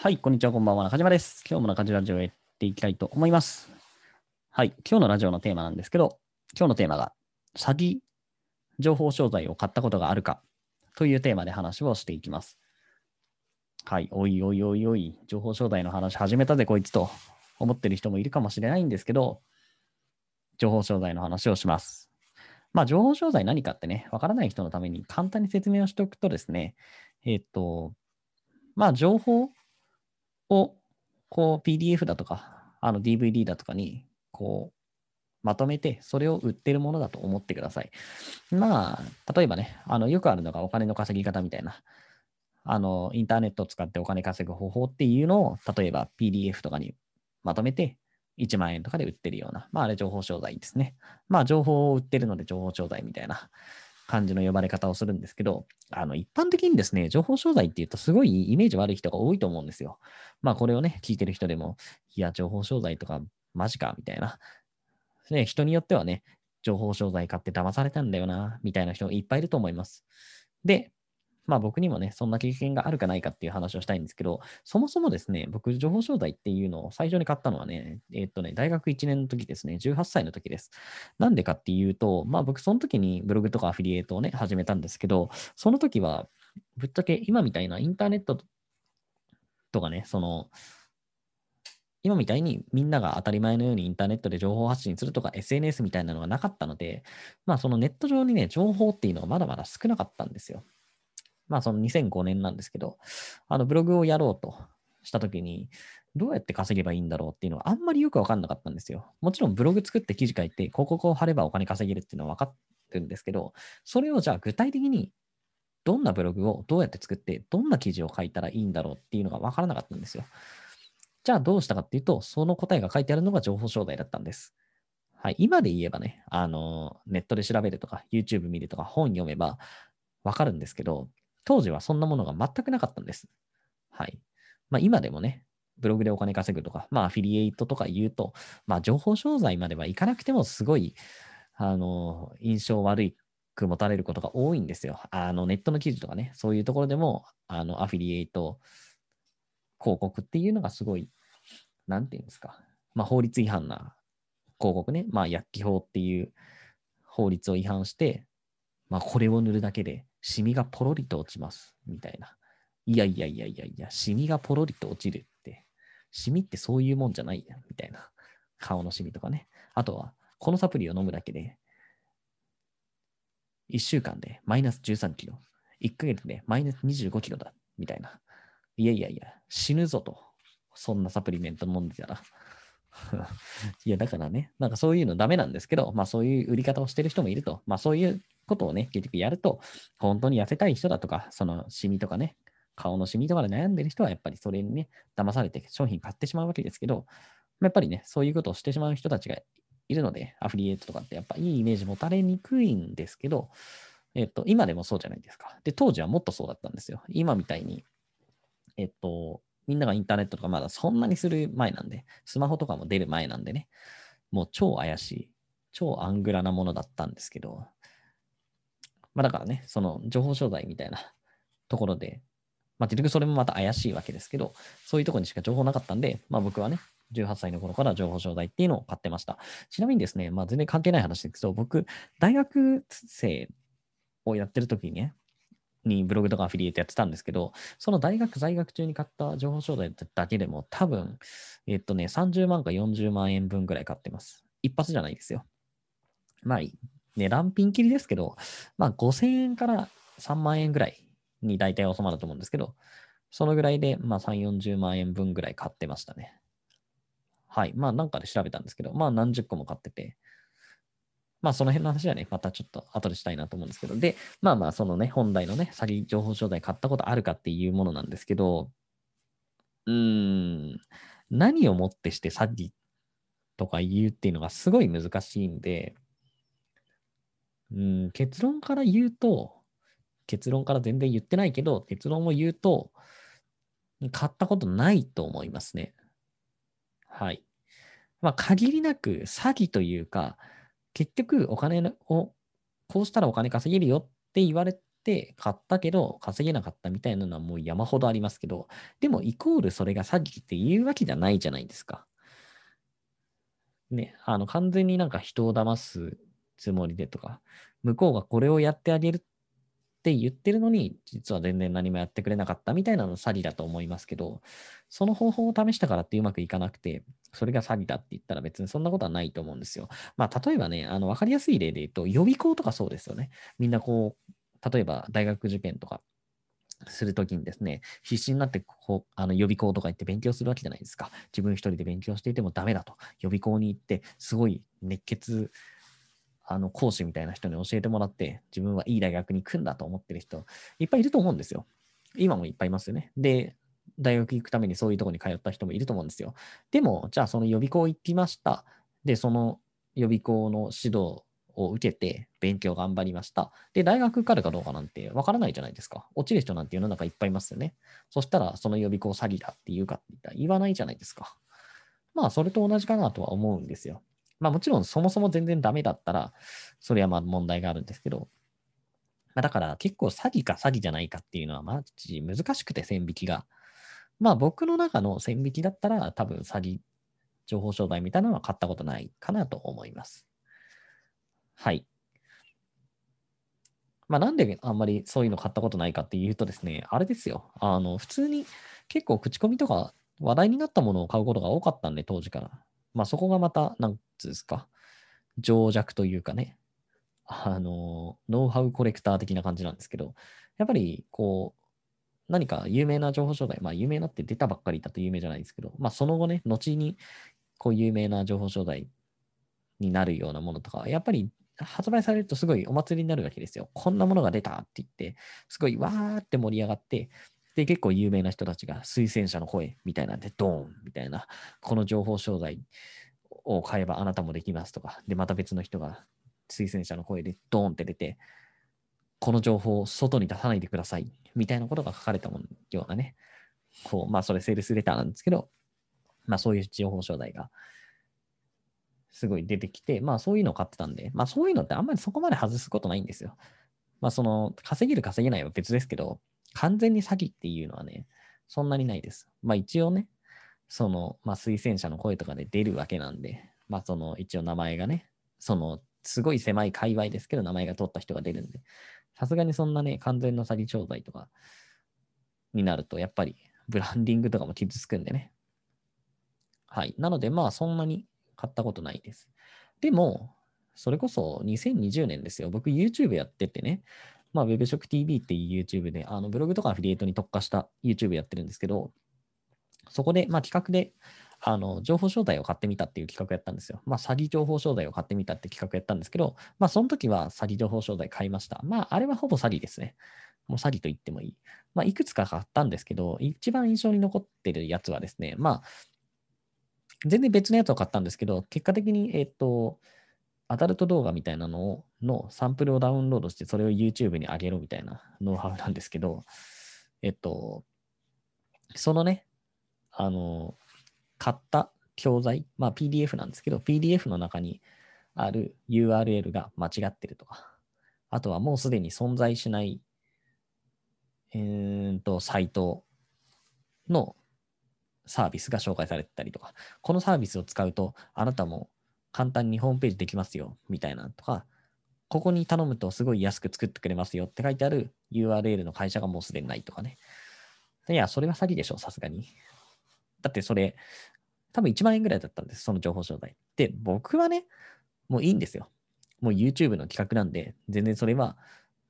はい、こんにちは、こんばんは。中島です。今日も中島ラジオをやっていきたいと思います。はい、今日のラジオのテーマなんですけど、今日のテーマが、詐欺情報商材を買ったことがあるかというテーマで話をしていきます。はい、おいおいおいおい、情報商材の話始めたぜ、こいつと思ってる人もいるかもしれないんですけど、情報商材の話をします。まあ、情報商材何かってね、わからない人のために簡単に説明をしておくとですね、えっ、と、まあ、情報を、こう、PDF だとか、あの DVD だとかに、こう、まとめて、それを売ってるものだと思ってください。まあ、例えばね、あの、よくあるのがお金の稼ぎ方みたいな、あの、インターネットを使ってお金稼ぐ方法っていうのを、例えば PDF とかにまとめて、1万円とかで売ってるような、まあ、あれ情報商材ですね。まあ、情報を売ってるので情報商材みたいな感じの呼ばれ方をするんですけど、あの、一般的にですね、情報商材っていうとすごいイメージ悪い人が多いと思うんですよ。まあ、これをね、聞いてる人でも、いや、情報商材とかマジか、みたいな。ね、人によってはね、情報商材買って騙されたんだよな、みたいな人いっぱいいると思います。で、まあ僕にもね、そんな経験があるかないかっていう話をしたいんですけど、そもそもですね、僕、情報商材っていうのを最初に買ったのはね、えっとね、大学1年の時ですね、18歳の時です。なんでかっていうと、まあ僕、その時にブログとかアフィリエイトをね、始めたんですけど、その時は、ぶっちゃけ今みたいなインターネットとかね、その、今みたいにみんなが当たり前のようにインターネットで情報発信するとか SNS みたいなのがなかったので、まあそのネット上にね、情報っていうのがまだまだ少なかったんですよ。まあその2005年なんですけど、あのブログをやろうとしたときに、どうやって稼げばいいんだろうっていうのはあんまりよくわかんなかったんですよ。もちろんブログ作って記事書いて、広告を貼ればお金稼げるっていうのは分かってるんですけど、それをじゃあ具体的にどんなブログをどうやって作って、どんな記事を書いたらいいんだろうっていうのが分からなかったんですよ。じゃあどうしたかっていうと、その答えが書いてあるのが情報商材だったんです。はい、今で言えばね、あの、ネットで調べるとか、YouTube 見るとか、本読めば分かるんですけど、当時はそんなものが全くなかったんです。はい。まあ今でもね、ブログでお金稼ぐとか、まあアフィリエイトとか言うと、まあ情報商材まではいかなくてもすごい、あの、印象悪く持たれることが多いんですよ。あの、ネットの記事とかね、そういうところでも、あの、アフィリエイト広告っていうのがすごい、なんていうんですか。まあ法律違反な広告ね、まあ薬機法っていう法律を違反して、まあこれを塗るだけでシミがポロリと落ちます、みたいな。いやいやいやいやいや、シミがポロリと落ちるって、シミってそういうもんじゃないや、みたいな。顔のシミとかね。あとは、このサプリを飲むだけで、1週間でマイナス13キロ、1ヶ月でマイナス25キロだ、みたいな。いやいやいや、死ぬぞと。そんなサプリメント飲んでたら。いや、だからね、なんかそういうのダメなんですけど、まあそういう売り方をしてる人もいると、まあそういうことをね、結局やると、本当に痩せたい人だとか、そのシミとかね、顔のシミとかで悩んでる人はやっぱりそれにね、騙されて商品買ってしまうわけですけど、やっぱりね、そういうことをしてしまう人たちがいるので、アフリエイトとかってやっぱいいイメージ持たれにくいんですけど、えっと、今でもそうじゃないですか。で、当時はもっとそうだったんですよ。今みたいに、えっと、みんながインターネットとかまだそんなにする前なんで、スマホとかも出る前なんでね、もう超怪しい、超アングラなものだったんですけど、まあだからね、その情報商材みたいな ところで、まあ結局それもまた怪しいわけですけど、そういうところにしか情報なかったんで、まあ僕はね、18歳の頃から情報商材っていうのを買ってました。ちなみにですね、まあ全然関係ない話ですけど、僕、大学生をやってる時にね、にブログとかアフィリエイトやってたんですけど、その大学在学中に買った情報商材だけでも多分、えっとね、30万か40万円分ぐらい買ってます。一発じゃないですよ。まあ、値段ピンキリですけど、まあ5000円から3万円ぐらいに大体収まると思うんですけど、そのぐらいで、まあ3、40万円分ぐらい買ってましたね。はい。まあなんかで調べたんですけど、まあ何十個も買ってて、まあその辺の話はね、またちょっと後でしたいなと思うんですけど、で、まあまあそのね、本題のね、詐欺情報商材買ったことあるかっていうものなんですけど、うーん、何をもってして詐欺とか言うっていうのがすごい難しいんで、うん、結論から言うと、結論から全然言ってないけど、結論を言うと、買ったことないと思いますね。はい。まあ、限りなく詐欺というか、結局お金を、こうしたらお金稼げるよって言われて買ったけど稼げなかったみたいなのはもう山ほどありますけど、でもイコールそれが詐欺っていうわけじゃないじゃないですか。ね、あの完全になんか人を騙すつもりでとか、向こうがこれをやってあげるって言ってるのに、実は全然何もやってくれなかったみたいなの詐欺だと思いますけど、その方法を試したからってうまくいかなくて、それが詐欺だって言ったら別にそんなことはないと思うんですよ。まあ、例えばね、あの、わかりやすい例で言うと、予備校とかそうですよね。みんなこう、例えば大学受験とかするときにですね、必死になってこうあの予備校とか行って勉強するわけじゃないですか。自分一人で勉強していてもダメだと。予備校に行って、すごい熱血あの講師みたいな人に教えてもらって、自分はいい大学に行くんだと思ってる人、いっぱいいると思うんですよ。今もいっぱいいますよね。で、大学行くためにそういうとこに通った人もいると思うんですよ。でも、じゃあその予備校行きました。で、その予備校の指導を受けて勉強頑張りました。で、大学受かるかどうかなんてわからないじゃないですか。落ちる人なんて世の中いっぱいいますよね。そしたら、その予備校詐欺だって言うかって言ったら言わないじゃないですか。まあ、それと同じかなとは思うんですよ。まあ、もちろんそもそも全然ダメだったら、それはまあ問題があるんですけど、まあ、だから結構詐欺か詐欺じゃないかっていうのはマジ難しくて線引きが。まあ僕の中の線引きだったら多分詐欺情報商材みたいなのは買ったことないかなと思います。はい。まあ、なんであんまりそういうの買ったことないかっていうとですね、あれですよ。あの、普通に結構口コミとか話題になったものを買うことが多かったんで、当時から。まあ、そこがまた、なんつですか、情弱というかね、あの、ノウハウコレクター的な感じなんですけど、やっぱり、こう、何か有名な情報商材、まあ、有名なって出たばっかりだと有名じゃないですけど、まあ、その後ね、後に、こう、有名な情報商材になるようなものとか、やっぱり発売されるとすごいお祭りになるわけですよ。こんなものが出たって言って、すごいわーって盛り上がって、で、結構有名な人たちが推薦者の声みたいなんで、ドーンみたいな、この情報商材を買えばあなたもできますとか、で、また別の人が推薦者の声でドーンって出て、この情報を外に出さないでくださいみたいなことが書かれたものようなね、こう、まあそれセールスレターなんですけど、まあそういう情報商材がすごい出てきて、まあそういうのを買ってたんで、まあそういうのってあんまりそこまで外すことないんですよ。まあその稼げる稼げないは別ですけど、完全に詐欺っていうのはね、そんなにないです。まあ一応ね、その、まあ推薦者の声とかで出るわけなんで、まあその一応名前がね、そのすごい狭い界隈ですけど名前が取った人が出るんで、さすがにそんなね、完全の詐欺商材とかになると、やっぱりブランディングとかも傷つくんでね。はい。なのでまあそんなに買ったことないです。でも、それこそ2020年ですよ。僕 YouTube やっててね、まあ Web 食 TV っていう YouTube で、あのブログとかアフィリエイトに特化した YouTube やってるんですけど、そこで、まあ企画で、あの、情報商材を買ってみたっていう企画やったんですよ。まあ、詐欺情報商材を買ってみたって企画やったんですけど、まあ、その時は詐欺情報商材買いました。まあ、あれはほぼ詐欺ですね。もう詐欺と言ってもいい。まあ、いくつか買ったんですけど、一番印象に残ってるやつはですね、まあ、全然別のやつを買ったんですけど、結果的に、えっ、と、アダルト動画みたいなのをのサンプルをダウンロードして、それを YouTube に上げろみたいなノウハウなんですけど、えっと、そのね、あの、買った教材、まあ PDF なんですけど、PDF の中にある URL が間違ってるとか、あとはもうすでに存在しない、えー、と、サイトのサービスが紹介されてたりとか、このサービスを使うと、あなたも簡単にホームページできますよ、みたいなとか、ここに頼むとすごい安く作ってくれますよって書いてある URL の会社がもうすでにないとかね。いや、それは詐欺でしょ、さすがに。だってそれ、多分1万円ぐらいだったんです、その情報商材。で、僕はね、もういいんですよ。もう YouTube の企画なんで、全然それは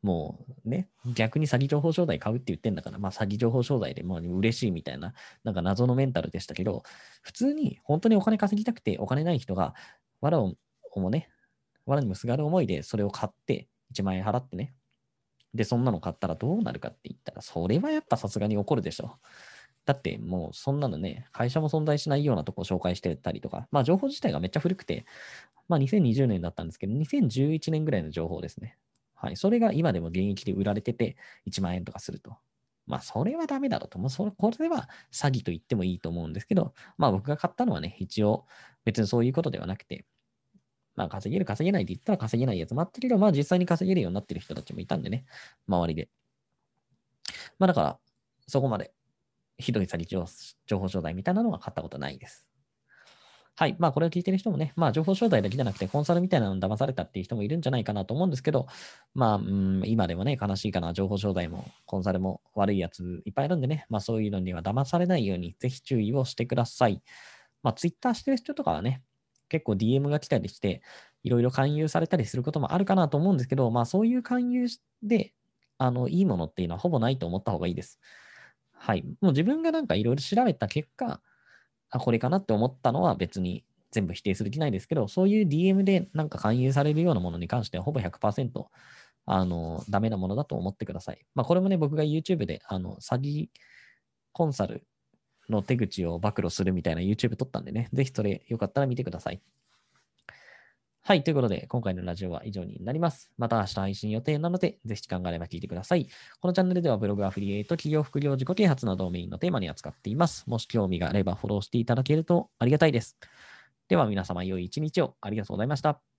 もうね、逆に詐欺情報商材買うって言ってんだから、まあ詐欺情報商材でもう嬉しいみたいな、なんか謎のメンタルでしたけど、普通に本当にお金稼ぎたくてお金ない人が、わらをもね、わらにもすがる思いでそれを買って1万円払ってね。で、そんなの買ったらどうなるかって言ったら、それはやっぱさすがに怒るでしょ。だってもうそんなのね、会社も存在しないようなとこを紹介してたりとか、まあ情報自体がめっちゃ古くて、まあ2020年だったんですけど、2011年ぐらいの情報ですね。はい。それが今でも現役で売られてて、1万円とかすると。まあ、それはダメだろうと。もうそれ、これは詐欺と言ってもいいと思うんですけど、まあ僕が買ったのはね、一応別にそういうことではなくて、まあ稼げる稼げないって言ったら稼げないやつもあったけど、まあ実際に稼げるようになってる人たちもいたんでね、周りで。まあだから、そこまでひどい詐欺情報商材みたいなのは買ったことないです。はい。まあ、これを聞いてる人もね、まあ、情報商材だけじゃなくて、コンサルみたいなのに騙されたっていう人もいるんじゃないかなと思うんですけど、まあ、うん、今でもね、悲しいかな、情報商材も、コンサルも悪いやついっぱいいるんでね、まあ、そういうのには騙されないように、ぜひ注意をしてください。まあ、ツイッターしてる人とかはね、結構 DM が来たりして、いろいろ勧誘されたりすることもあるかなと思うんですけど、まあ、そういう勧誘で、あの、いいものっていうのはほぼないと思った方がいいです。はい。もう自分がなんかいろいろ調べた結果、あ、これかなって思ったのは別に全部否定する気ないですけど、そういう DM でなんか勧誘されるようなものに関してはほぼ100%あのダメなものだと思ってください。まあこれもね、僕が YouTube であの詐欺コンサルの手口を暴露するみたいな YouTube 撮ったんでね、ぜひそれよかったら見てください。はい。ということで、今回のラジオは以上になります。また明日配信予定なので、ぜひ時間があれば聞いてください。このチャンネルではブログアフリエイト、企業副業、自己啓発などをメインのテーマに扱っています。もし興味があればフォローしていただけるとありがたいです。では皆様良い一日をありがとうございました。